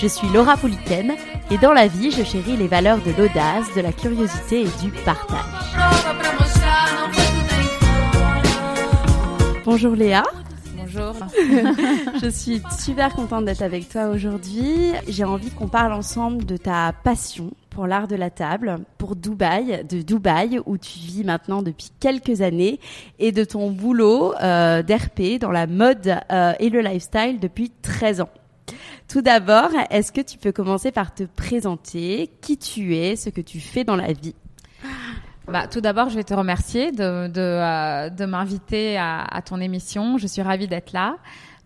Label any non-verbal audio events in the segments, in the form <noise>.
Je suis Laura Pouliken et dans la vie, je chéris les valeurs de l'audace, de la curiosité et du partage. Bonjour Léa. Bonjour. <laughs> je suis super contente d'être avec toi aujourd'hui. J'ai envie qu'on parle ensemble de ta passion pour l'art de la table, pour Dubaï, de Dubaï où tu vis maintenant depuis quelques années et de ton boulot euh, d'RP dans la mode euh, et le lifestyle depuis 13 ans. Tout d'abord, est-ce que tu peux commencer par te présenter, qui tu es, ce que tu fais dans la vie? Bah, tout d'abord, je vais te remercier de, de, euh, de m'inviter à, à, ton émission. Je suis ravie d'être là.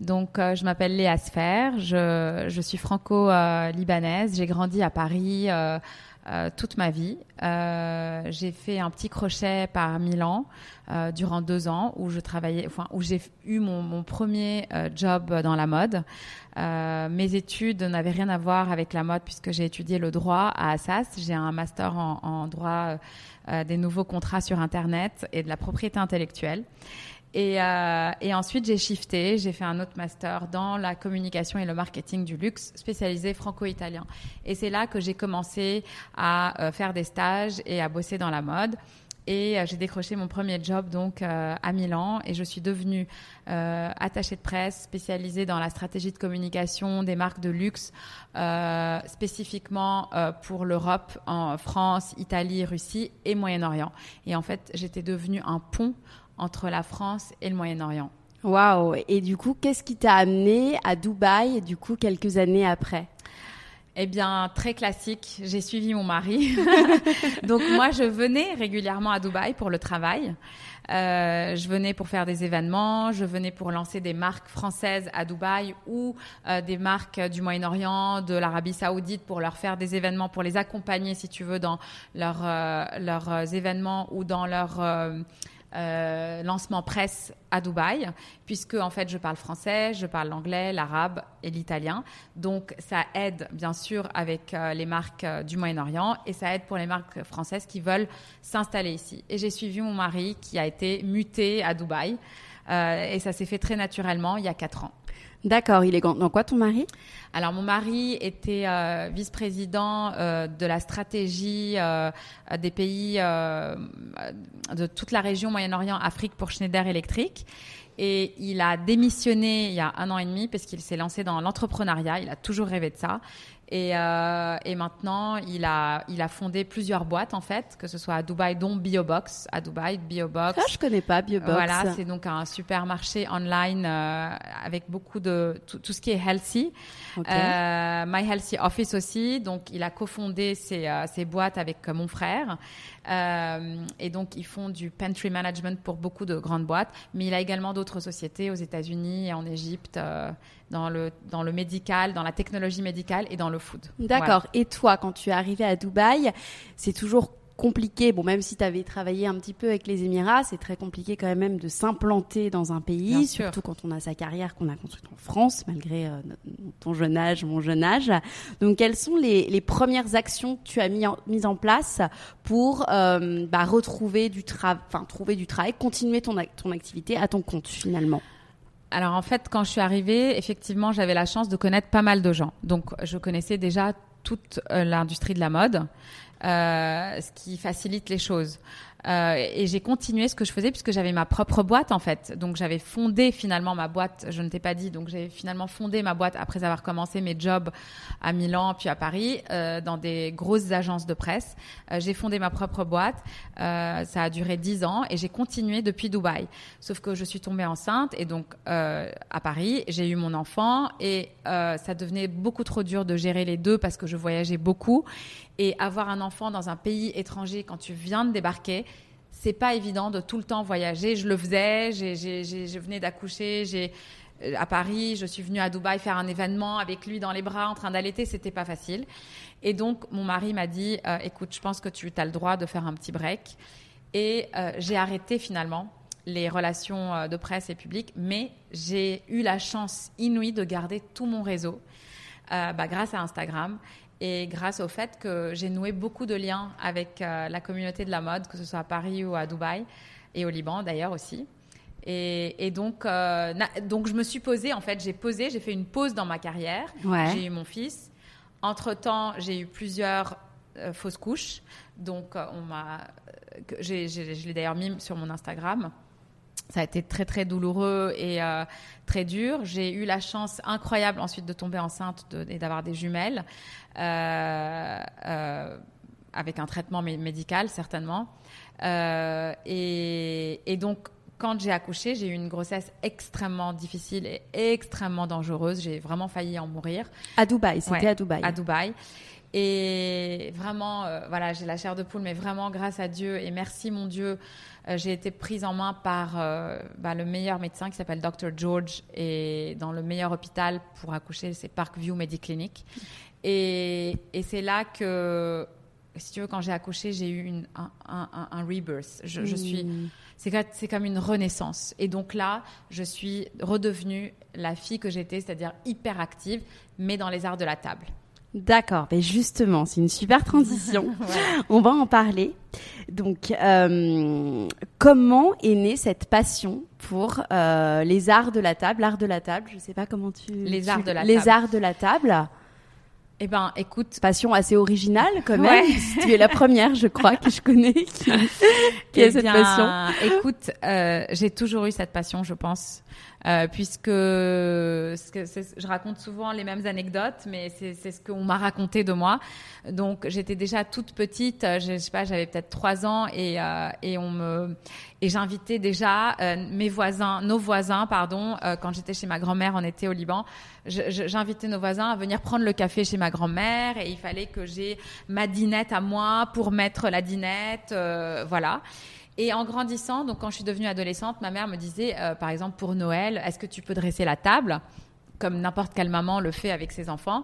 Donc, euh, je m'appelle Léa Sfer, je, je suis franco-libanaise. J'ai grandi à Paris euh, euh toute ma vie. j'ai fait un petit crochet par Milan durant deux ans où je travaillais, où j'ai eu mon, premier job dans la mode. mes études n'avaient rien à voir avec la mode puisque j'ai étudié le droit à Assas. J'ai un master en, droit euh, des nouveaux contrats sur Internet et de la propriété intellectuelle. Et, euh, et, ensuite, j'ai shifté, j'ai fait un autre master dans la communication et le marketing du luxe, spécialisé franco-italien. Et c'est là que j'ai commencé à euh, faire des stages et à bosser dans la mode. Et euh, j'ai décroché mon premier job donc à Milan et je suis devenue euh, attachée de presse spécialisée dans la stratégie de communication des marques de luxe, spécifiquement pour l'Europe, en France, Italie, Russie et Moyen-Orient. Et en fait, j'étais devenue un pont entre la France et le Moyen-Orient. Waouh Et du coup, qu'est-ce qui t'a amené à Dubaï, du coup, quelques années après? Eh bien, très classique. J'ai suivi mon mari. <laughs> Donc moi, je venais régulièrement à Dubaï pour le travail. Euh, je venais pour faire des événements, je venais pour lancer des marques françaises à Dubaï ou euh, des marques du Moyen-Orient, de l'Arabie Saoudite pour leur faire des événements, pour les accompagner, si tu veux, dans leur, euh, leurs événements ou dans leur euh, lancement presse à Dubaï, puisque en fait je parle français, je parle l'anglais, l'arabe et l'italien. Donc ça aide bien sûr avec euh, les marques euh, du Moyen-Orient et ça aide pour les marques françaises qui veulent s'installer ici. Et j'ai suivi mon mari qui a été muté à Dubaï et ça s'est fait très naturellement il y a quatre ans. D'accord, il est dans quoi ton mari? Alors mon mari était euh, vice-président euh, de la stratégie euh, des pays euh, de toute la région Moyen-Orient, Afrique pour Schneider Electric. Et il a démissionné il y a un an et demi parce qu'il s'est lancé dans l'entrepreneuriat. Il a toujours rêvé de ça. Et, euh, et, maintenant, il a, il a fondé plusieurs boîtes, en fait, que ce soit à Dubaï, dont Biobox, à Dubaï, Biobox. Ah, je connais pas Biobox. Voilà, c'est donc un supermarché online euh, avec beaucoup de tout, tout, ce qui est healthy. Okay. Euh, My Healthy Office aussi. Donc, il a cofondé ces, ces boîtes avec mon frère. Euh, et donc, ils font du pantry management pour beaucoup de grandes boîtes. Mais il a également d'autres sociétés aux États-Unis et en Égypte, euh, dans, le, dans le médical, dans la technologie médicale et dans le food. D'accord. Voilà. Et toi, quand tu es arrivé à Dubaï, c'est toujours compliqué. Bon, même si tu avais travaillé un petit peu avec les Émirats, c'est très compliqué quand même de s'implanter dans un pays, Bien surtout sûr. quand on a sa carrière qu'on a construite en France, malgré euh, ton jeune âge, mon jeune âge. Donc, quelles sont les, les premières actions que tu as mis en, mises en place pour euh, bah, retrouver du travail, enfin trouver du travail, continuer ton, ton activité à ton compte finalement? Alors en fait, quand je suis arrivée, effectivement, j'avais la chance de connaître pas mal de gens. Donc je connaissais déjà toute euh, l'industrie de la mode. Euh, ce qui facilite les choses. Euh, et j'ai continué ce que je faisais puisque j'avais ma propre boîte en fait. Donc j'avais fondé finalement ma boîte, je ne t'ai pas dit, donc j'ai finalement fondé ma boîte après avoir commencé mes jobs à Milan puis à Paris euh, dans des grosses agences de presse. Euh, j'ai fondé ma propre boîte, euh, ça a duré dix ans et j'ai continué depuis Dubaï. Sauf que je suis tombée enceinte et donc euh, à Paris, j'ai eu mon enfant et ça devenait beaucoup trop dur de gérer les deux parce que je voyageais beaucoup et avoir un enfant dans un pays étranger quand tu viens de débarquer, c'est pas évident de tout le temps voyager. Je le faisais, je venais d'accoucher, j'ai euh, à Paris, je suis venue à Dubaï faire un événement avec lui dans les bras en train d'allaiter, c'était pas facile. Et donc mon mari m'a dit, euh, écoute, je pense que tu as le droit de faire un petit break. Et euh, j'ai arrêté finalement les relations de presse et publiques, mais j'ai eu la chance inouïe de garder tout mon réseau bah, grâce à Instagram et grâce au fait que j'ai noué beaucoup de liens avec euh, la communauté de la mode, que ce soit à Paris ou à Dubaï et au Liban d'ailleurs aussi. Et, et donc, euh, na- donc je me suis posée, en fait, j'ai posé, j'ai fait une pause dans ma carrière. Ouais. J'ai eu mon fils. Entre-temps, j'ai eu plusieurs euh, fausses couches. Donc, on m'a, je l'ai d'ailleurs mis sur mon Instagram. Ça a été très très douloureux et euh, très dur. J'ai eu la chance incroyable ensuite de tomber enceinte de- et d'avoir des jumelles euh, euh, avec un traitement mé- médical certainement. Et, et donc quand j'ai accouché, j'ai eu une grossesse extrêmement difficile et extrêmement dangereuse. J'ai vraiment failli en mourir À Dubaï, c'était Ouais, à Dubaï. à Dubaï. Et vraiment, euh, voilà, j'ai la chair de poule, mais vraiment grâce à Dieu et merci mon Dieu, euh, j'ai été prise en main par euh, bah, le meilleur médecin qui s'appelle Dr George et dans le meilleur hôpital pour accoucher, c'est Parkview Mediclinic. Et, et c'est là que, si tu veux, quand j'ai accouché, j'ai eu une, un, un, un- un rebirth. Je, je suis, Hmm. ca- c'est comme une renaissance. Et donc là, je suis redevenue la fille que j'étais, c'est-à-dire hyper active, mais dans les arts de la table. D'accord, mais justement, c'est une super transition. <laughs> On va en parler. Donc, euh, comment est née cette passion pour euh, les arts de la table, l'art de la table Je sais pas comment tu. Les tu- arts de la Les table. arts de la table? Eh ben, écoute, Passion assez originale quand même. Ouais. <laughs> tu es la première, je crois, que je connais qui, qui a eh cette bien, passion. Écoute, euh, j'ai toujours eu cette passion, je pense, euh, puisque je raconte souvent les mêmes anecdotes, mais c'est ce qu'on m'a raconté de moi. Donc, j'étais déjà toute petite, euh, je, je sais pas, j'avais peut-être trois ans, et, euh, et on me et j'invitais déjà euh, mes voisins, nos voisins, pardon, euh, quand j'étais chez ma grand-mère en été au Liban, j'invitais nos voisins à venir prendre le café chez ma grand-mère, et il fallait que j'ai ma dinette à moi pour mettre la dinette, voilà. Et en grandissant, donc quand je suis devenue adolescente, ma mère me disait, euh, par exemple pour Noël, est-ce que tu peux dresser la table, comme n'importe quelle maman le fait avec ses enfants?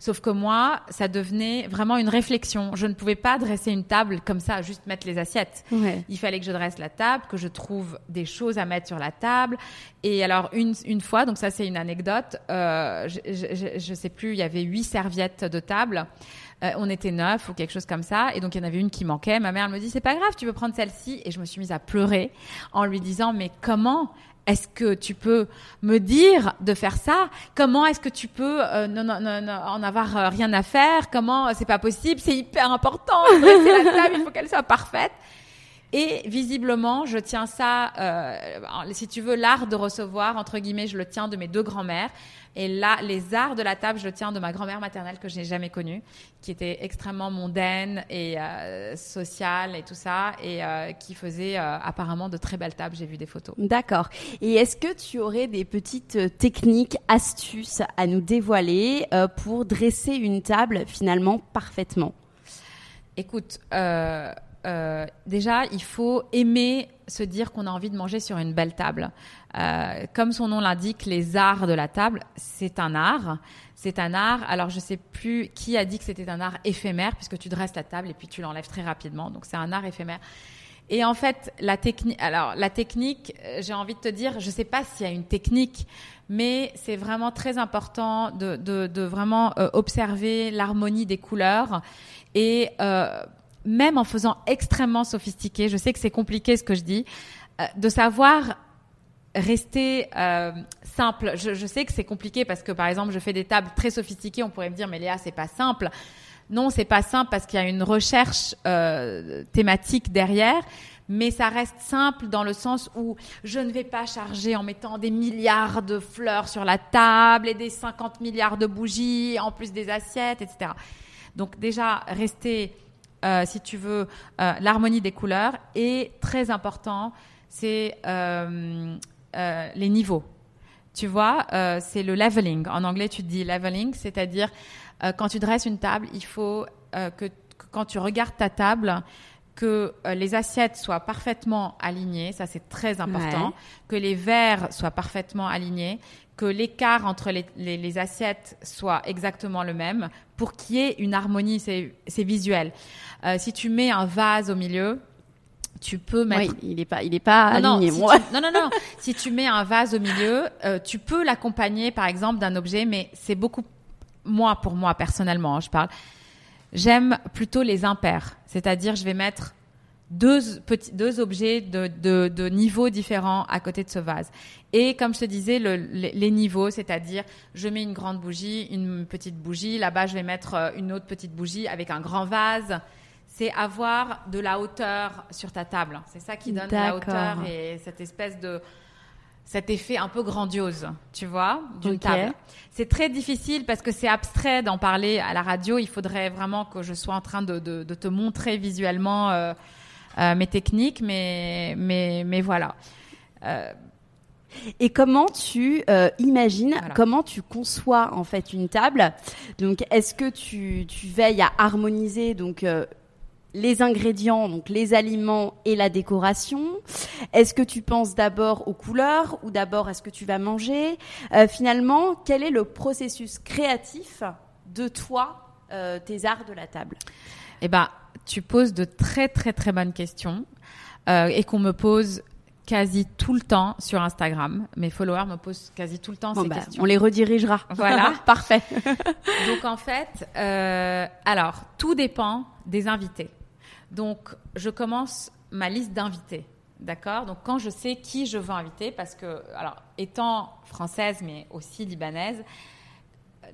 Sauf que moi, ça devenait vraiment une réflexion. Je ne pouvais pas dresser une table comme ça, juste mettre les assiettes. Ouais. Il fallait que je dresse la table, que je trouve des choses à mettre sur la table. Et alors une, une fois, donc ça c'est une anecdote, euh, je, je, je- je sais plus, il y avait huit serviettes de table. Euh, on était neuf ou quelque chose comme ça, et donc il y en avait une qui manquait. Ma mère elle me dit c'est pas grave, tu peux prendre celle-ci, et je me suis mise à pleurer en lui disant mais comment est-ce que tu peux me dire de faire ça? Comment est-ce que tu peux euh, non, non, non, en avoir euh, rien à faire? Comment c'est pas possible C'est hyper important. la table, il faut qu'elle soit parfaite. Et visiblement, je tiens ça, euh, si tu veux, l'art de recevoir, entre guillemets, je le tiens de mes deux grands-mères. Et là, les arts de la table, je le tiens de ma grand-mère maternelle que je n'ai jamais connue, qui était extrêmement mondaine et euh, sociale et tout ça, et euh, qui faisait euh, apparemment de très belles tables. J'ai vu des photos. D'accord. Et est-ce que tu aurais des petites techniques, astuces à nous dévoiler pour dresser une table finalement parfaitement? Écoute, euh, euh, déjà, il faut aimer se dire qu'on a envie de manger sur une belle table. Euh, comme son nom l'indique, les arts de la table, c'est un art. C'est un art. Alors, je sais plus qui a dit que c'était un art éphémère, puisque tu dresses la table et puis tu l'enlèves très rapidement. Donc, c'est un art éphémère. Et en fait, la technique, alors la technique, euh, j'ai envie de te dire, je sais pas s'il y a une technique, mais c'est vraiment très important de, vraiment observer l'harmonie des couleurs et même en faisant extrêmement sophistiqué, je sais que c'est compliqué ce que je dis, euh, de savoir rester euh, simple. Je, sais que c'est compliqué parce que par exemple, je fais des tables très sophistiquées. On pourrait me dire, mais Léa, c'est pas simple. Non, c'est pas simple parce qu'il y a une recherche euh, thématique derrière. mais ça reste simple dans le sens où je ne vais pas charger en mettant des milliards de fleurs sur la table et des 50 milliards de bougies, en plus des assiettes, etc. Donc déjà, rester, euh, si tu veux, euh, l'harmonie des couleurs. Et très important, c'est euh, les niveaux. Tu vois, c'est le leveling. En anglais, tu dis leveling, c'est-à-dire quand tu dresses une table, il faut que, que quand tu regardes ta table, que les assiettes soient parfaitement alignées, ça c'est très important, que les verres soient parfaitement alignés, que l'écart entre les, assiettes soit exactement le même pour qu'il y ait une harmonie, c'est visuel. Euh, si tu mets un vase au milieu, tu peux mettre. il n'est pas, il est pas aligné. Non, non, non, non. <laughs> si tu mets un vase au milieu, euh, tu peux l'accompagner, par exemple, d'un objet, mais c'est beaucoup, moi, pour moi, personnellement, hein, je parle, J'aime plutôt les impairs, c'est-à-dire je vais mettre deux petits deux objets de, de, de, niveaux différents à côté de ce vase. Et comme je te disais, le, les, niveaux, c'est-à-dire je mets une grande bougie, une petite bougie, là-bas je vais mettre euh, une autre petite bougie avec un grand vase. C'est avoir de la hauteur sur ta table. C'est ça qui donne de la hauteur et cette espèce de cet effet un peu grandiose, tu vois, d'une table. C'est très difficile parce que c'est abstrait d'en parler à la radio. Il faudrait vraiment que je sois en train de, de, te montrer visuellement euh, mes techniques, mais, mais, mais voilà. Euh, et comment tu imagines, comment tu conçois en fait une table? Donc, est-ce que tu, tu, veilles à harmoniser donc les ingrédients, donc les aliments et la décoration? Est-ce que tu penses d'abord aux couleurs ou d'abord à ce que tu vas manger? Euh, Finalement, quel est le processus créatif de toi, euh, tes arts de la table? Eh ben, tu poses de très très très bonnes questions euh, et qu'on me pose quasi tout le temps sur Instagram. Mes followers me posent quasi tout le temps ces bah, questions. On les redirigera. Voilà, <laughs> parfait. <laughs> Donc en fait, alors tout dépend des invités. Donc, je commence ma liste d'invités. D'accord? Donc, quand je sais qui je veux inviter, parce que, alors, étant française, mais aussi libanaise,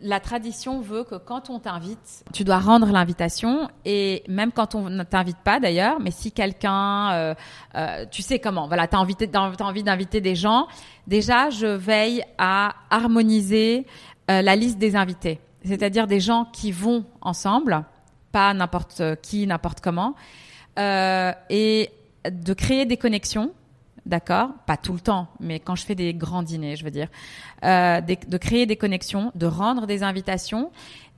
la tradition veut que quand on t'invite, tu dois rendre l'invitation et même quand on ne t'invite pas d'ailleurs, mais si quelqu'un, euh, euh, tu sais comment, voilà, t'as envie, d'inviter des gens, déjà je veille à harmoniser euh, la liste des invités, c'est-à-dire des gens qui vont ensemble, pas n'importe qui, n'importe comment, euh, et de créer des connexions, d'accord Pas tout le temps, mais quand je fais des grands dîners, je veux dire, euh, de créer des connexions, de rendre des invitations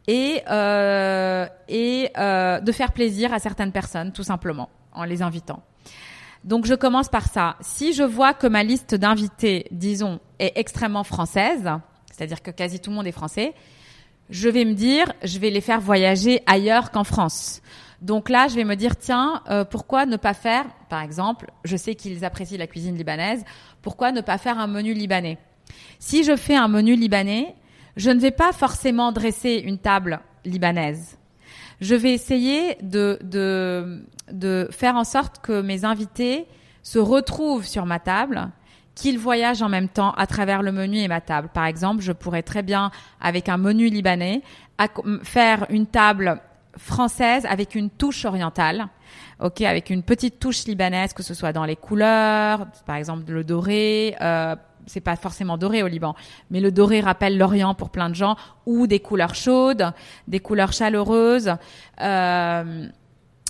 et euh, et euh, de faire plaisir à certaines personnes, tout simplement, en les invitant. Donc je commence par ça. Si je vois que ma liste d'invités, disons, est extrêmement française, c'est-à-dire que quasi tout le monde est français, je vais me dire, je vais les faire voyager ailleurs qu'en France. Donc là, je vais me dire, tiens, euh, pourquoi ne pas faire, par exemple, je sais qu'ils apprécient la cuisine libanaise, pourquoi ne pas faire un menu libanais? Si je fais un menu libanais, je ne vais pas forcément dresser une table libanaise. Je vais essayer de, de, de faire en sorte que mes invités se retrouvent sur ma table qu'ils voyagent en même temps à travers le menu et ma table. Par exemple, je pourrais très bien, avec un menu libanais, faire une table française avec une touche orientale, ok, avec une petite touche libanaise, que ce soit dans les couleurs, par exemple le doré. Euh, c'est pas forcément doré au Liban, mais le doré rappelle l'Orient pour plein de gens, ou des couleurs chaudes, des couleurs chaleureuses. Euh,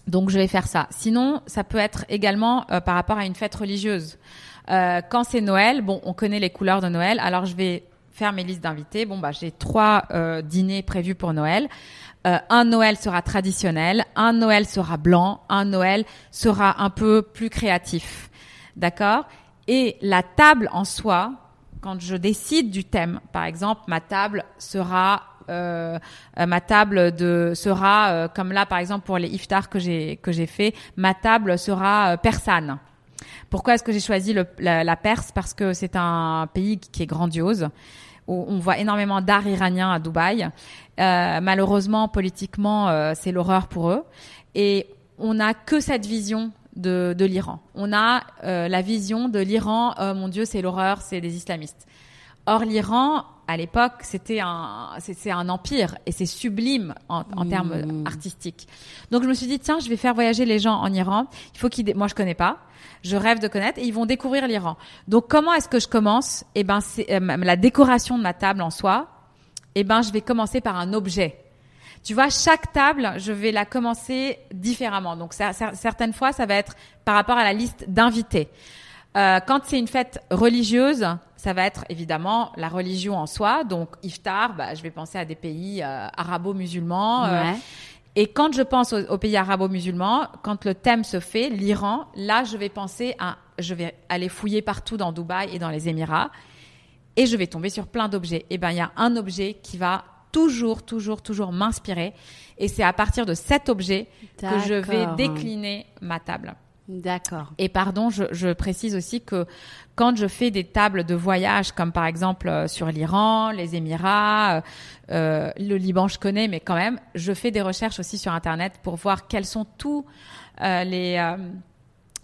donc je vais faire ça. Sinon, ça peut être également euh, par rapport à une fête religieuse. Euh, quand c'est Noël, bon, on connaît les couleurs de Noël, alors je vais faire mes listes d'invités. Bon, bah, j'ai trois euh, dîners prévus pour Noël. Euh, un Noël sera traditionnel, un Noël sera blanc, un Noël sera un peu plus créatif. D'accord? Et la table en soi, quand je décide du thème, par exemple, ma table sera euh, ma table de sera euh, comme là par exemple pour les iftars que j'ai que j'ai fait, ma table sera euh, persane. Pourquoi est-ce que j'ai choisi la, Perse? Parce que c'est un pays qui est grandiose. On voit énormément d'art iranien à Dubaï. Euh, malheureusement, politiquement, euh, c'est l'horreur pour eux. Et on n'a que cette vision de, de l'Iran. On a euh, la vision de l'Iran, oh, mon Dieu, c'est l'horreur, c'est des islamistes. Or, l'Iran, à l'époque, c'était un, c'est un empire et c'est sublime en, en termes Mmh. artistiques. Donc, je me suis dit, tiens, je vais faire voyager les gens en Iran. Il faut qu'ils, moi, je connais pas. Je rêve de connaître et ils vont découvrir l'Iran. Donc, comment est-ce que je commence? Eh ben, c'est euh, la décoration de ma table en soi. Eh ben, je vais commencer par un objet. Tu vois, chaque table, je vais la commencer différemment. Donc, cer- cer- certaines fois, ça va être par rapport à la liste d'invités. Euh, quand c'est une fête religieuse, ça va être évidemment la religion en soi. Donc, iftar, bah, je vais penser à des pays euh, arabo-musulmans. euh, Ouais. et quand je pense aux, aux pays arabo-musulmans, quand le thème se fait, l'Iran, là, je vais penser à, je vais aller fouiller partout dans Dubaï et dans les Émirats, et je vais tomber sur plein d'objets. Et ben, il y a un objet qui va toujours, toujours, toujours m'inspirer, et c'est à partir de cet objet que je vais décliner ma table. D'accord. Et pardon, je, je précise aussi que quand je fais des tables de voyage, comme par exemple euh, sur l'Iran, les Émirats, euh, euh, le Liban, je connais, mais quand même, je fais des recherches aussi sur Internet pour voir quels sont tous euh, les euh,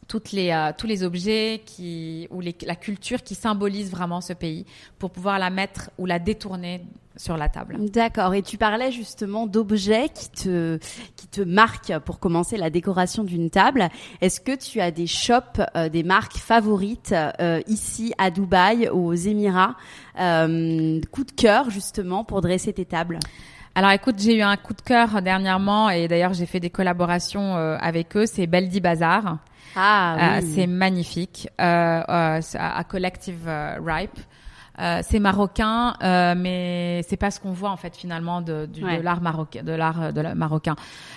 toutes les euh, tous les objets qui ou les, la culture qui symbolise vraiment ce pays pour pouvoir la mettre ou la détourner sur la table. D'accord. Et tu parlais justement d'objets qui te, qui te marquent pour commencer la décoration d'une table. Est-ce que tu as des shops, euh, des marques favorites euh, ici à Dubaï, aux Émirats, euh, coup de cœur justement pour dresser tes tables? Alors écoute, j'ai eu un coup de cœur dernièrement et d'ailleurs j'ai fait des collaborations euh, avec eux. C'est Beldi Bazar. Ah Euh, c'est magnifique. Euh, euh, à Collective euh, Ripe. Euh, c'est marocain, euh, mais c'est pas ce qu'on voit en fait finalement de, Ouais. de l'art marocain, de l'art euh, de la- marocain,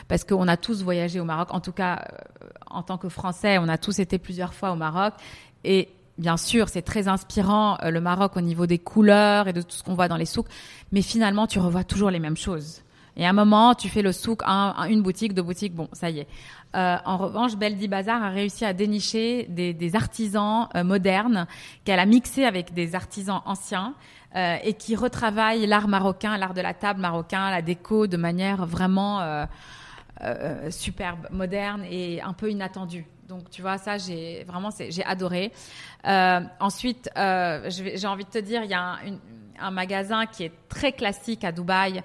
parce qu'on a tous voyagé au Maroc. En tout cas, euh, en tant que Français, on a tous été plusieurs fois au Maroc, et bien sûr, c'est très inspirant euh, le Maroc au niveau des couleurs et de tout ce qu'on voit dans les souks, mais finalement, tu revois toujours les mêmes choses. Et à un moment, tu fais le souk, un- un- une boutique, deux boutiques, bon, ça y est. Euh, en revanche, Beldi Bazar a réussi à dénicher des, artisans euh, modernes qu'elle a mixé avec des artisans anciens euh, et qui retravaillent l'art marocain, l'art de la table marocain, la déco de manière vraiment superbe, moderne et un peu inattendue. Donc tu vois ça, j'ai vraiment j'ai adoré. Ensuite, j'ai envie de te dire, il y a un magasin qui est très classique à Dubaï,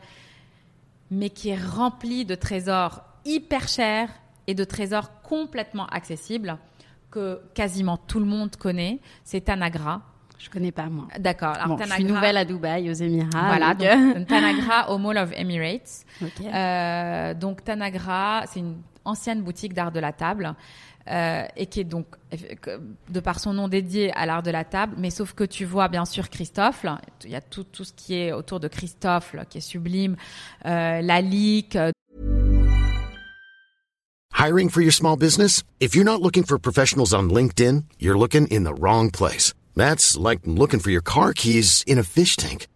mais qui est rempli de trésors hyper chers et de trésors complètement accessibles que quasiment tout le monde connaît. C'est Tanagra. Je connais pas moi. D'accord. Bon, je suis Tanagra- nouvelle à Dubaï, aux Émirats. voilà, donc, euh, donc, Tanagra au Mall of Emirates. <laughs> Euh, donc Tanagra, c'est une ancienne boutique d'art de la table euh, et qui est donc de par son nom dédié à l'art de la table, mais sauf que tu vois bien sûr Christophe, il y a tout, ce qui est autour de Christophe qui est sublime, euh, euh, Hiring for your small business? If you're not looking for professionals on LinkedIn, you're looking in the wrong place. That's like looking for your car keys in a fish tank.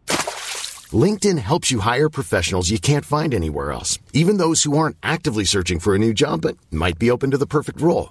LinkedIn helps you hire professionals you can't find anywhere else, even those who aren't actively searching for a new job but might be open to the perfect role.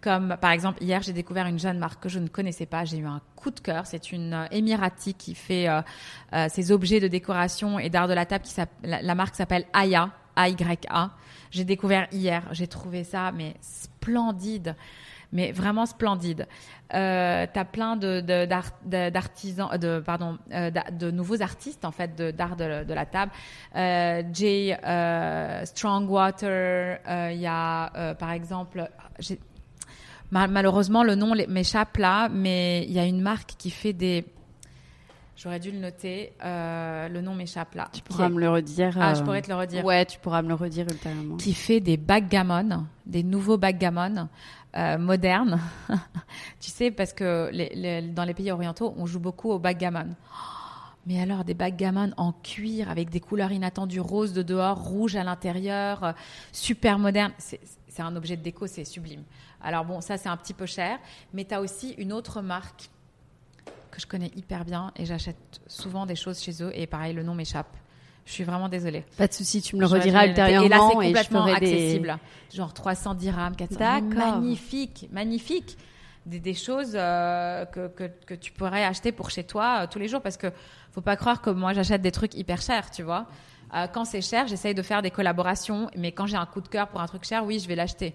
Comme par exemple, hier, j'ai découvert une jeune marque que je ne connaissais pas. J'ai eu un coup de cœur. C'est une euh, qui fait euh, euh, ses objets de décoration et d'art de la table. Qui la, la marque s'appelle Aya, A-Y-A. J'ai découvert hier. J'ai trouvé ça, mais splendide. Mais vraiment splendide. Euh, T'as plein de de- d'art- de- d'artisans, de pardon, euh, de nouveaux artistes en fait d'art de, la table. Euh, Jay euh, Strongwater. euh, Il y a euh, par exemple, j'ai- malheureusement le nom m'échappe là, mais il y a une marque qui fait des. J'aurais dû le noter. euh, le nom m'échappe là. tu pourras est- me le redire. Ah, euh, je pourrais te le redire Ouais, tu pourras me le redire ultérieurement. qui fait des backgammon, des nouveaux backgammon euh, modernes. <laughs> tu sais, parce que les- les- dans les pays orientaux, on joue beaucoup au backgammon. <gasps> Mais alors, des backgammon en cuir avec des couleurs inattendues, rose de dehors, rouge à l'intérieur, euh, super moderne. C'est c'est un objet de déco, c'est sublime. Alors bon, ça c'est un petit peu cher, mais tu as aussi une autre marque que je connais hyper bien et j'achète souvent des choses chez eux et pareil, le nom m'échappe. Je suis vraiment désolée. Pas de souci, tu me le rediras ultérieurement Et là, c'est complètement des- accessible. Genre 310 dirhams, 400. Mais D'accord. Magnifique, magnifique. des, choses que, que, que, tu pourrais acheter pour chez toi tous les jours parce que faut pas croire que moi j'achète des trucs hyper chers, tu vois. Quand c'est cher, j'essaye de faire des collaborations, mais quand j'ai un coup de cœur pour un truc cher, oui, je vais l'acheter.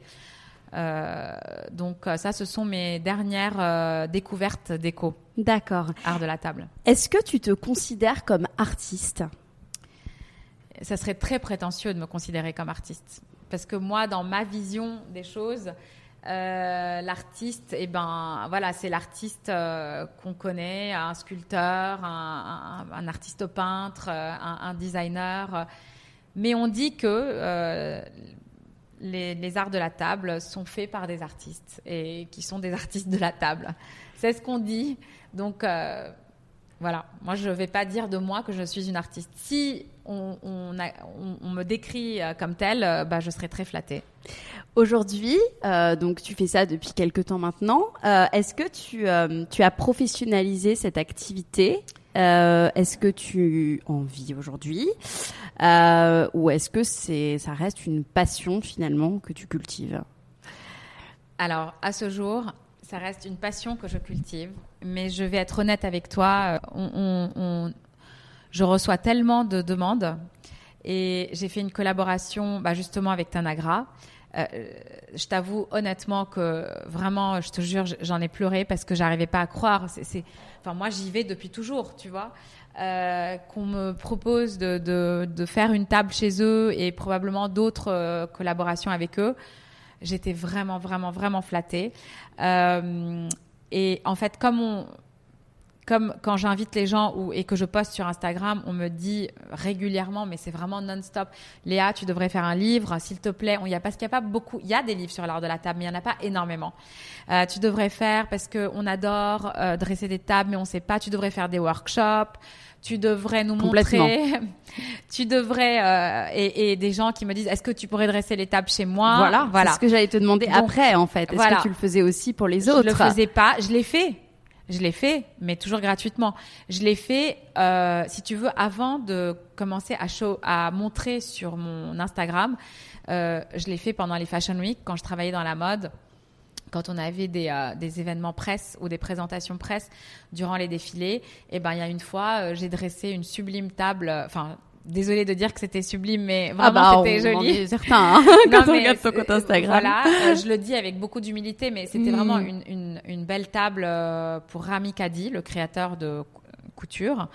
Euh, donc ça, ce sont mes dernières euh, découvertes d'éco. D'accord. Art de la table. Est-ce que tu te considères comme artiste? Ça serait très prétentieux de me considérer comme artiste. Parce que moi, dans ma vision des choses, euh, l'artiste, eh ben, voilà, c'est l'artiste qu'on connaît, un sculpteur, un, artiste peintre, un, un, designer. Mais on dit que les, arts de la table sont faits par des artistes et qui sont des <laughs> artistes de la table. C'est ce qu'on dit. Donc euh, voilà, moi je ne vais pas dire de moi que je suis une artiste. Si on, me décrit euh, comme telle, euh, bah, je serai très flattée. Aujourd'hui, donc tu fais ça depuis quelques temps maintenant. Est-ce que tu, tu as professionnalisé cette activité euh, est-ce que tu en vis aujourd'hui euh, ou est-ce que c'est ça reste une passion finalement que tu cultives? Alors à ce jour, ça reste une passion que je cultive, mais je vais être honnête avec toi. Euh, je reçois tellement de demandes et j'ai fait une collaboration bah, justement avec Tanagra. Euh, je t'avoue honnêtement que vraiment, je te jure, j'en ai pleuré parce que j'arrivais pas à croire. Enfin, moi, j'y vais depuis toujours, tu vois. Euh, qu'on me propose de, faire une table chez eux et probablement d'autres euh, collaborations avec eux. J'étais vraiment, vraiment, vraiment flattée. Et en fait, comme on, comme quand j'invite les gens ou, et que je poste sur Instagram, on me dit régulièrement, mais c'est vraiment non-stop, Léa, tu devrais faire un livre, s'il te plaît. Il y a parce qu'il n'y a pas beaucoup, il y a des livres sur l'art de la table, mais il n'y en a pas énormément. Euh, tu devrais faire parce que on adore euh, dresser des tables, mais on ne sait pas. Tu devrais faire des workshops. Tu devrais nous montrer. <laughs> tu devrais euh, et, et, des gens qui me disent est-ce que tu pourrais dresser les tables chez moi? Voilà, voilà. C'est ce que j'allais te demander après en fait. Est-ce que tu le faisais aussi pour les autres Je le faisais pas. Je l'ai fait. Je l'ai fait, mais toujours gratuitement. Je l'ai fait, euh, si tu veux, avant de commencer à, montrer sur mon Instagram. Euh, je l'ai fait pendant les Fashion Week, quand je travaillais dans la mode quand on avait des, euh, des, événements presse ou des présentations presse durant les défilés, et eh ben il y a une fois, j'ai dressé une sublime table, enfin Désolée de dire que c'était sublime, mais ah vraiment bah, c'était joli. <laughs> Certain hein, quand on regarde ton compte Instagram. Voilà, euh, je le dis avec beaucoup d'humilité, mais c'était hmm. vraiment une, une, une, belle table euh, pour Rami Kadi, le créateur de couture.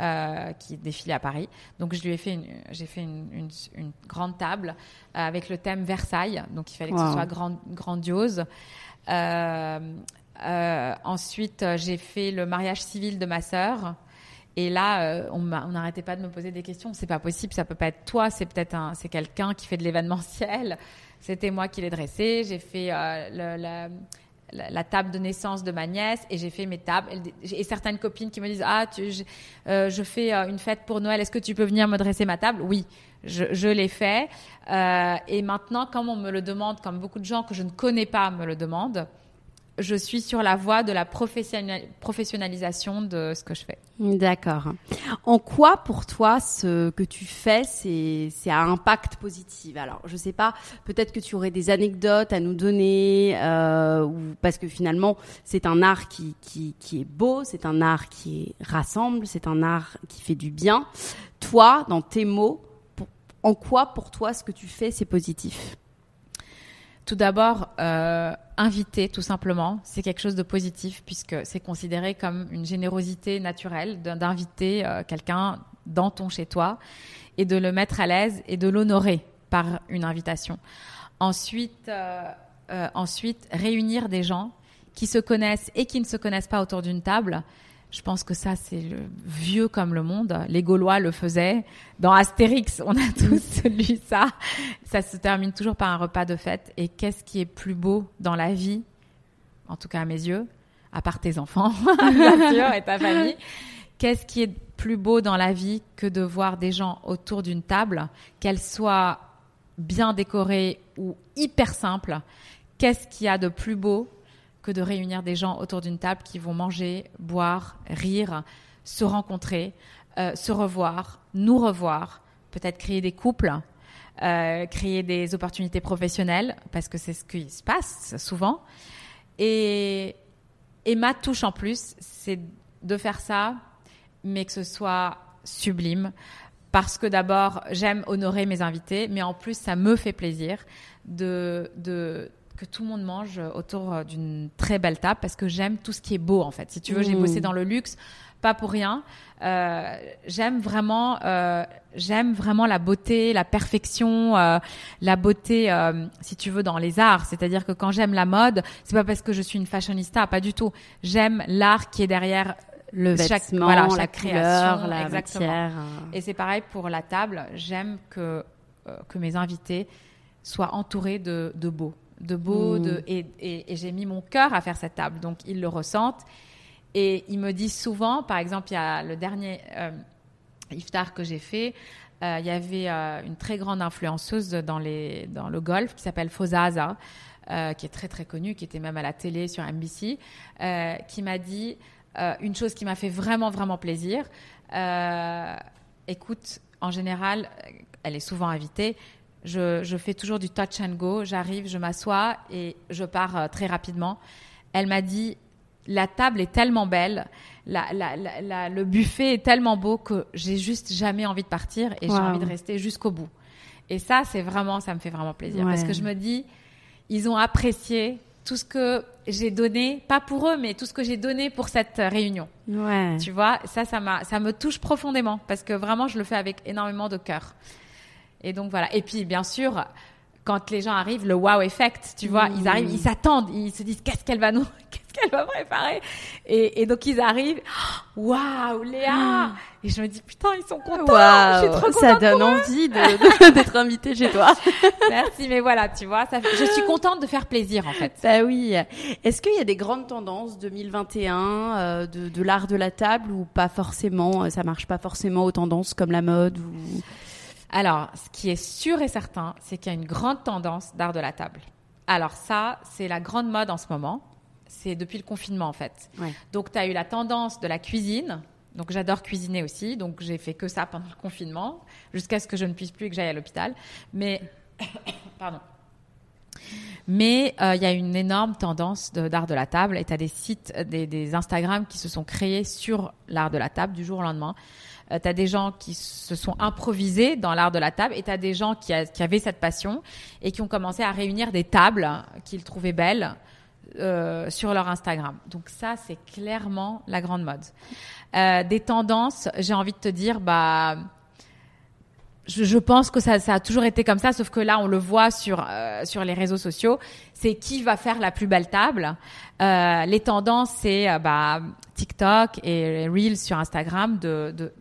Euh, qui défilait à Paris. Donc je lui ai fait, j'ai fait une, une, grande table euh, avec le thème Versailles. Donc il fallait que ce soit grand, grandiose. Euh, ensuite, j'ai fait le mariage civil de ma sœur. Et là, euh, on n'arrêtait pas de me poser des questions. C'est pas possible, ça peut pas être toi, c'est peut-être un, c'est quelqu'un qui fait de l'événementiel. <laughs> C'était moi qui l'ai dressé. J'ai fait euh, la, table de naissance de ma nièce et j'ai fait mes tables. Et certaines copines qui me disent ah, euh, je fais une fête pour Noël. Est-ce que tu peux venir me dresser ma table? Oui, je, je l'ai fait. et maintenant, comme on me le demande, comme beaucoup de gens que je ne connais pas me le demandent je suis sur la voie de la professionnalisation de ce que je fais. D'accord. En quoi, pour toi, ce que tu fais, c'est, à impact positif? Alors, je sais pas, peut-être que tu aurais des anecdotes à nous donner, euh, ou, parce que finalement, c'est un art qui est beau, c'est un art qui rassemble, c'est un art qui fait du bien. Toi, dans tes mots, en quoi, pour toi, ce que tu fais, c'est positif? Tout d'abord, euh, inviter tout simplement, c'est quelque chose de positif puisque c'est considéré comme une générosité naturelle d'inviter euh, quelqu'un dans ton chez toi et de le mettre à l'aise et de l'honorer par une invitation. Ensuite, euh, ensuite, réunir des gens qui se connaissent et qui ne se connaissent pas autour d'une table, je pense que ça, c'est le vieux comme le monde. Les Gaulois le faisaient. Dans Astérix, <laughs> on a tous lu ça. Ça se termine toujours par un repas de fête. Et qu'est-ce qui est plus beau dans la vie, en tout cas à mes yeux, à part tes enfants, <laughs> bien sûr, et ta famille, qu'est-ce qui est plus beau dans la vie que de voir des gens autour d'une table, qu'elle soit bien décorée ou hyper simple Qu'est-ce qu'il y a de plus beau que de réunir des gens autour d'une table qui vont manger, boire, rire, se rencontrer, euh, se revoir, nous revoir, peut-être créer des couples, euh, créer des opportunités professionnelles, parce que c'est ce qui se passe souvent. Et, Et ma touche en plus, c'est de faire ça, mais que ce soit sublime. Parce que d'abord, j'aime honorer mes invités, mais en plus, ça me fait plaisir de, de que tout le monde mange autour d'une très belle table parce que j'aime tout ce qui est beau en fait. Si tu veux, j'ai Mmh. bossé dans le luxe, pas pour rien. Euh, j'aime vraiment, euh, j'aime vraiment la beauté, la perfection, euh, la beauté, euh, si tu veux, dans les arts. C'est-à-dire que quand j'aime la mode, c'est pas parce que je suis une fashionista, pas du tout. J'aime l'art qui est derrière Le chaque, vêtement, voilà, la chaque couleur, création, la exactement. matière. euh. Et c'est pareil pour la table. J'aime que, euh, que mes invités soient entourés de, de beau. De beau, Mm. de, et, et- et j'ai mis mon cœur à faire cette table. Donc, ils le ressentent. Et ils me disent souvent, par exemple, il y a le dernier euh, iftar que j'ai fait, euh, il y avait euh, une très grande influenceuse dans, les, dans le golf qui s'appelle Fozaza, qui est très très connue, qui était même à la télé sur NBC, qui m'a dit une chose qui m'a fait vraiment vraiment plaisir. Écoute, en général, elle est souvent invitée. Je, je fais toujours du touch and go. J'arrive, je m'assois et je pars euh, très rapidement. Elle m'a dit la table est tellement belle, la, la- la- la- le buffet est tellement beau que j'ai juste jamais envie de partir et j'ai envie de rester jusqu'au bout. Et ça, c'est vraiment, ça me fait vraiment plaisir parce que je me dis, ils ont apprécié tout ce que j'ai donné, pas pour eux, mais tout ce que j'ai donné pour cette euh, réunion. Ouais. Tu vois, ça, ça m'a, ça me touche profondément parce que vraiment, je le fais avec énormément de cœur. Et donc voilà. Et puis, bien sûr, quand les gens arrivent, le wow effect, tu vois, ils arrivent, ils s'attendent, ils se disent qu'est-ce qu'elle va nous, <laughs> qu'est-ce qu'elle va préparer? Et, et donc ils arrivent, <gasps> waouh, Léa. Et je me dis putain, ils sont contents. je suis trop ça contente donne pour eux. envie <laughs> d'être invité chez toi. <laughs> Merci, mais voilà, tu vois, ça, je suis contente de faire plaisir en fait. Bah oui. Est-ce qu'il y a des grandes tendances 2021 euh, de, de l'art de la table ou pas forcément euh, Ça marche pas forcément aux tendances comme la mode ou. Alors, ce qui est sûr et certain, c'est qu'il y a une grande tendance d'art de la table. Alors ça, c'est la grande mode en ce moment. C'est depuis le confinement en fait. Ouais. Donc, tu as eu la tendance de la cuisine. Donc, j'adore cuisiner aussi. Donc, j'ai fait que ça pendant le confinement, jusqu'à ce que je ne puisse plus et que j'aille à l'hôpital. Mais, <coughs> pardon. Mais euh, il y a une énorme tendance d'art de la table et tu as des sites, des, des Instagram qui se sont créés sur l'art de la table du jour au lendemain. Euh, tu as des gens qui se sont improvisés dans l'art de la table et tu as des gens qui, avaient cette passion et qui ont commencé à réunir des tables qu'ils trouvaient belles euh, sur leur Instagram. Donc ça, c'est clairement la grande mode. Euh, des tendances, j'ai envie de te dire, bah, je, pense que ça, a toujours été comme ça, sauf que là, on le voit sur euh, sur les réseaux sociaux. C'est qui va faire la plus belle table. Les tendances, c'est bah, TikTok et Reels sur Instagram de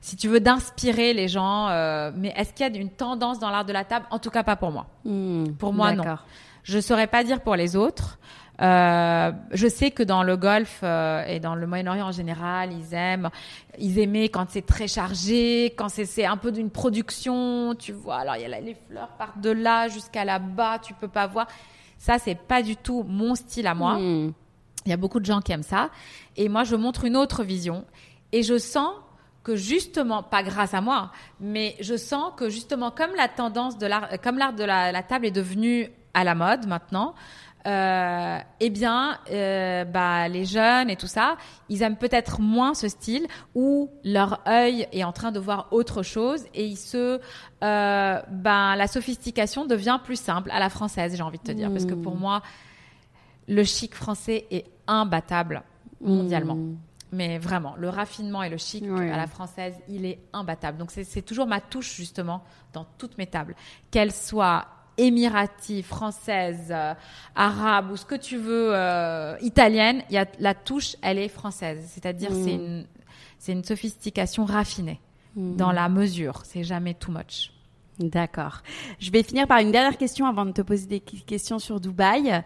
si tu veux d'inspirer les gens. euh, mais est-ce qu'il y a une tendance dans l'art de la table? En tout cas, pas pour moi. Hmm, Pour moi, non. Je saurais pas dire pour les autres. Euh, je sais que dans le Golfe euh, et dans le Moyen-Orient en général, ils aiment, ils aimaient quand c'est très chargé, quand c'est un peu d'une production, tu vois. Alors il y a là, les fleurs partent de là jusqu'à là-bas, tu peux pas voir. Ça c'est pas du tout mon style à moi. Hmm. Il y a beaucoup de gens qui aiment ça. Et moi, je montre une autre vision. Et je sens que justement, pas grâce à moi, mais je sens que justement, comme la tendance de l'art, comme l'art de la, la table est devenu à la mode maintenant, euh, eh bien, euh, bah, les jeunes et tout ça, ils aiment peut-être moins ce style où leur œil est en train de voir autre chose et ils se, euh, ben, la sophistication devient plus simple à la française, j'ai envie de te dire, parce que pour moi, le chic français est imbattable mondialement. Hmm. Mais vraiment, le raffinement et le chic Oui. à la française, il est imbattable. Donc c'est- toujours ma touche justement dans toutes mes tables, qu'elles soient émiraties, françaises, euh, arabes ou ce que tu veux, euh, italienne, il y a la touche, elle est française. C'est-à-dire Mm. c'est une c'est une sophistication raffinée Mm. dans la mesure. C'est jamais too much. D'accord. Je vais finir par une dernière question avant de te poser des questions sur Dubaï.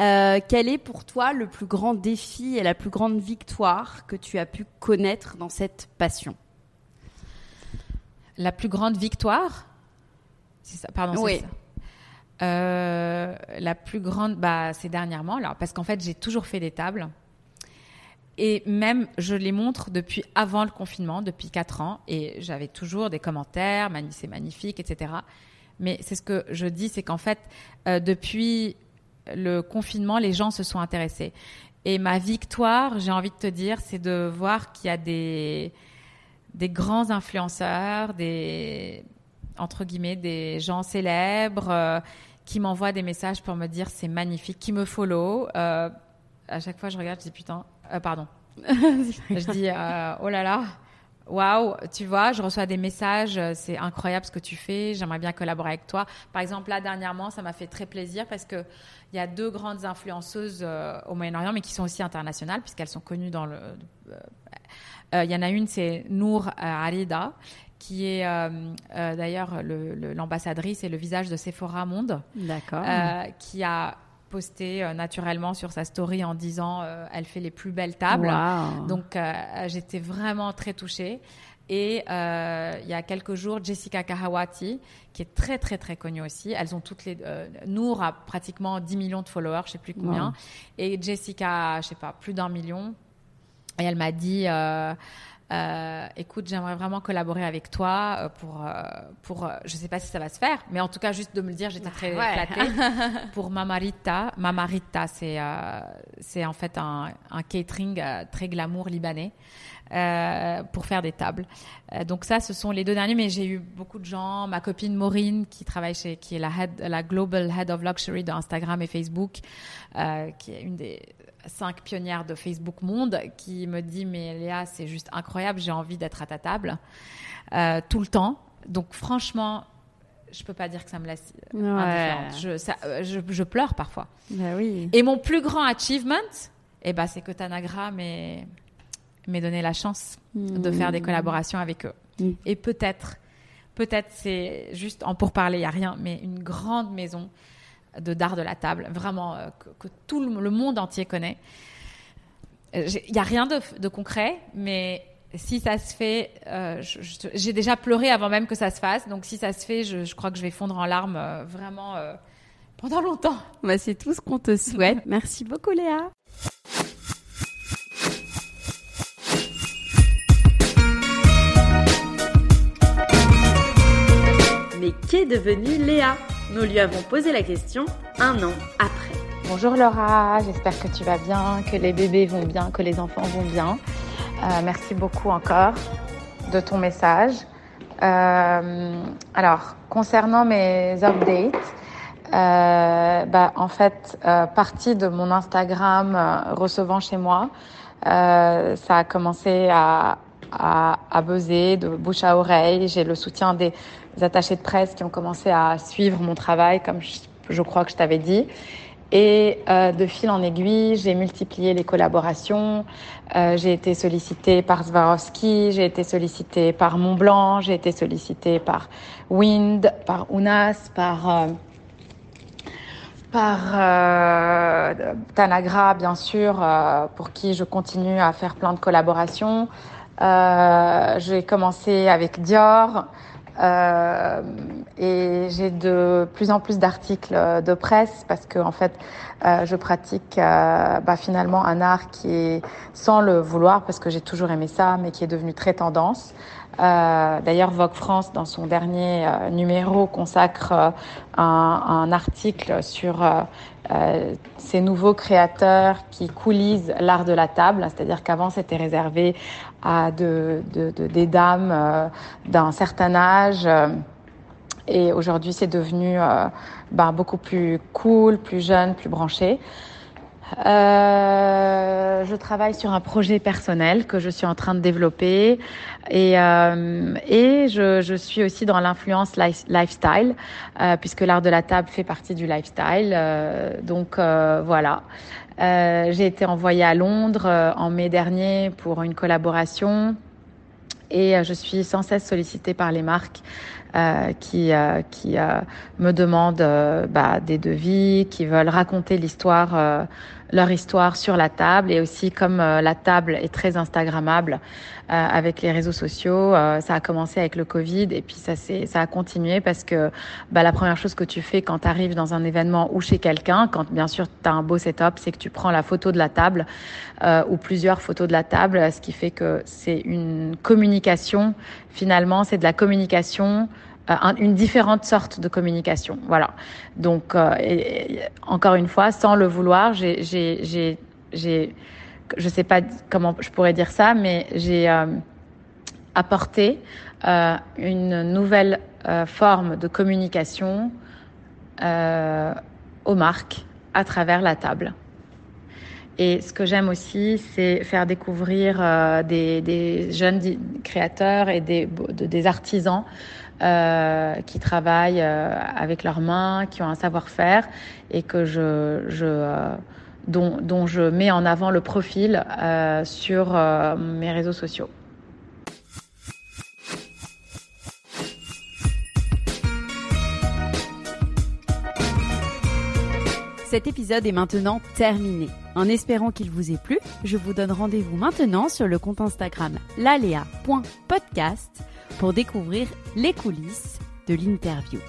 Euh, quel est pour toi le plus grand défi et la plus grande victoire que tu as pu connaître dans cette passion? La plus grande victoire, c'est ça. Pardon. c'est Oui. ça. Euh, la plus grande, bah, c'est dernièrement là, parce qu'en fait, j'ai toujours fait des tables. Et même, je les montre depuis avant le confinement, depuis quatre ans, et j'avais toujours des commentaires, c'est magnifique, etc. Mais c'est ce que je dis, c'est qu'en fait, euh, depuis le confinement, les gens se sont intéressés. Et ma victoire, j'ai envie de te dire, c'est de voir qu'il y a des, des grands influenceurs, des, entre guillemets, des gens célèbres euh, qui m'envoient des messages pour me dire c'est magnifique, qui me follow. Euh, à chaque fois, je regarde, je dis putain, euh, pardon. <laughs> je dis oh là là, waouh, tu vois, je reçois des messages, c'est incroyable ce que tu fais, j'aimerais bien collaborer avec toi. Par exemple, là dernièrement, ça m'a fait très plaisir parce que il y a deux grandes influenceuses au Moyen-Orient, mais qui sont aussi internationales puisqu'elles sont connues dans le. Il y en a une, c'est Nour Arida, qui est euh, euh, d'ailleurs l'ambassadrice et le visage de Sephora Monde. D'accord. Euh, qui a posté naturellement sur sa story en disant elle fait les plus belles tables. Donc j'étais vraiment très touchée. Et il y a quelques jours, Jessica Kahawati, qui est très très très connue aussi. Elles ont toutes les. Nour a pratiquement 10 millions de followers, je sais plus combien. Et Jessica, je sais pas, plus d'un million. Et elle m'a dit. Euh, écoute, j'aimerais vraiment collaborer avec toi euh, pour, euh, pour euh, je sais pas si ça va se faire, mais en tout cas, juste de me le dire, j'étais très flattée. <laughs> pour Mamarita, Mamarita, c'est c'est en fait un, un catering très glamour libanais. pour faire des tables. donc ça, ce sont les deux derniers, mais j'ai eu beaucoup de gens. Ma copine Maureen, qui travaille chez, qui est la, head, la global head of luxury de Instagram et Facebook, qui est une des cinq pionnières de Facebook Monde qui me dit mais Léa c'est juste incroyable j'ai envie d'être à ta table euh, tout le temps. Donc franchement je peux pas dire que ça me laisse indifférente. Euh, je, je, pleure parfois. Bah oui. et mon plus grand achievement eh ben c'est que Tanagra m'ait donné la chance de faire des collaborations avec eux. Mmh. et peut-être peut-être c'est juste en pourparler il y a rien mais une grande maison de d'art de la table, vraiment euh, que, tout le, monde entier connaît. Il euh, n'y a rien de, concret, mais si ça se fait, euh, j'ai déjà pleuré avant même que ça se fasse, donc si ça se fait, je, crois que je vais fondre en larmes vraiment pendant longtemps. Bah, c'est tout ce qu'on te souhaite. <laughs> Merci beaucoup Léa. Mais qu'est devenue Léa? Nous lui avons posé la question un an après. Bonjour Laura, j'espère que tu vas bien, que les bébés vont bien, que les enfants vont bien. Euh, merci beaucoup encore de ton message. Euh, alors, concernant mes updates, euh, bah, en fait, partie de mon Instagram recevant chez moi, ça a commencé à, à, à buzzer de bouche à oreille. J'ai le soutien des attachés de presse qui ont commencé à suivre mon travail, comme je, crois que je t'avais dit. Et euh, de fil en aiguille, j'ai multiplié les collaborations. Euh, j'ai été sollicitée par Swarovski, j'ai été sollicitée par Montblanc, j'ai été sollicitée par Wind, par Unas, par euh, par euh, Tanagra, bien sûr, euh, pour qui je continue à faire plein de collaborations. Euh, j'ai commencé avec Dior. Euh, et j'ai de plus en plus d'articles de presse parce que en fait, euh, je pratique euh, bah, finalement un art qui est sans le vouloir parce que j'ai toujours aimé ça, mais qui est devenu très tendance. D'ailleurs, Vogue France, dans son dernier numéro, consacre un, article sur ces nouveaux créateurs qui coulisent l'art de la table, c'est-à-dire qu'avant c'était réservé à de, de, de des dames d'un certain âge. et aujourd'hui, c'est devenu bah, beaucoup plus cool, plus jeune, plus branché. Euh, je travaille sur un projet personnel que je suis en train de développer et, euh, je, suis aussi dans l'influence lifestyle euh, puisque l'art de la table fait partie du lifestyle. Donc voilà. J'ai été envoyée à Londres en mai dernier pour une collaboration et je suis sans cesse sollicitée par les marques qui, me demandent bah, des devis, qui veulent raconter l'histoire, leur histoire sur la table. Et aussi, comme la table est très Instagrammable avec les réseaux sociaux, ça a commencé avec le Covid et puis ça, ça a continué parce que bah, la première chose que tu fais quand tu arrives dans un événement ou chez quelqu'un, quand bien sûr tu as un beau setup, c'est que tu prends la photo de la table ou plusieurs photos de la table, ce qui fait que c'est une communication. Finalement, c'est de la communication euh, une différente sorte de communication. Voilà. Donc, euh, encore une fois, sans le vouloir, j'ai j'ai, je sais pas comment je pourrais dire ça, mais j'ai apporté une nouvelle forme de communication aux marques à travers la table. Et ce que j'aime aussi, c'est faire découvrir euh, des, jeunes créateurs et des artisans euh, qui travaillent euh, avec leurs mains, qui ont un savoir-faire et que je, euh, dont, dont, je mets en avant le profil sur mes réseaux sociaux. Cet épisode est maintenant terminé. En espérant qu'il vous ait plu, je vous donne rendez-vous maintenant sur le compte Instagram lalea.podcast pour découvrir les coulisses de l'interview.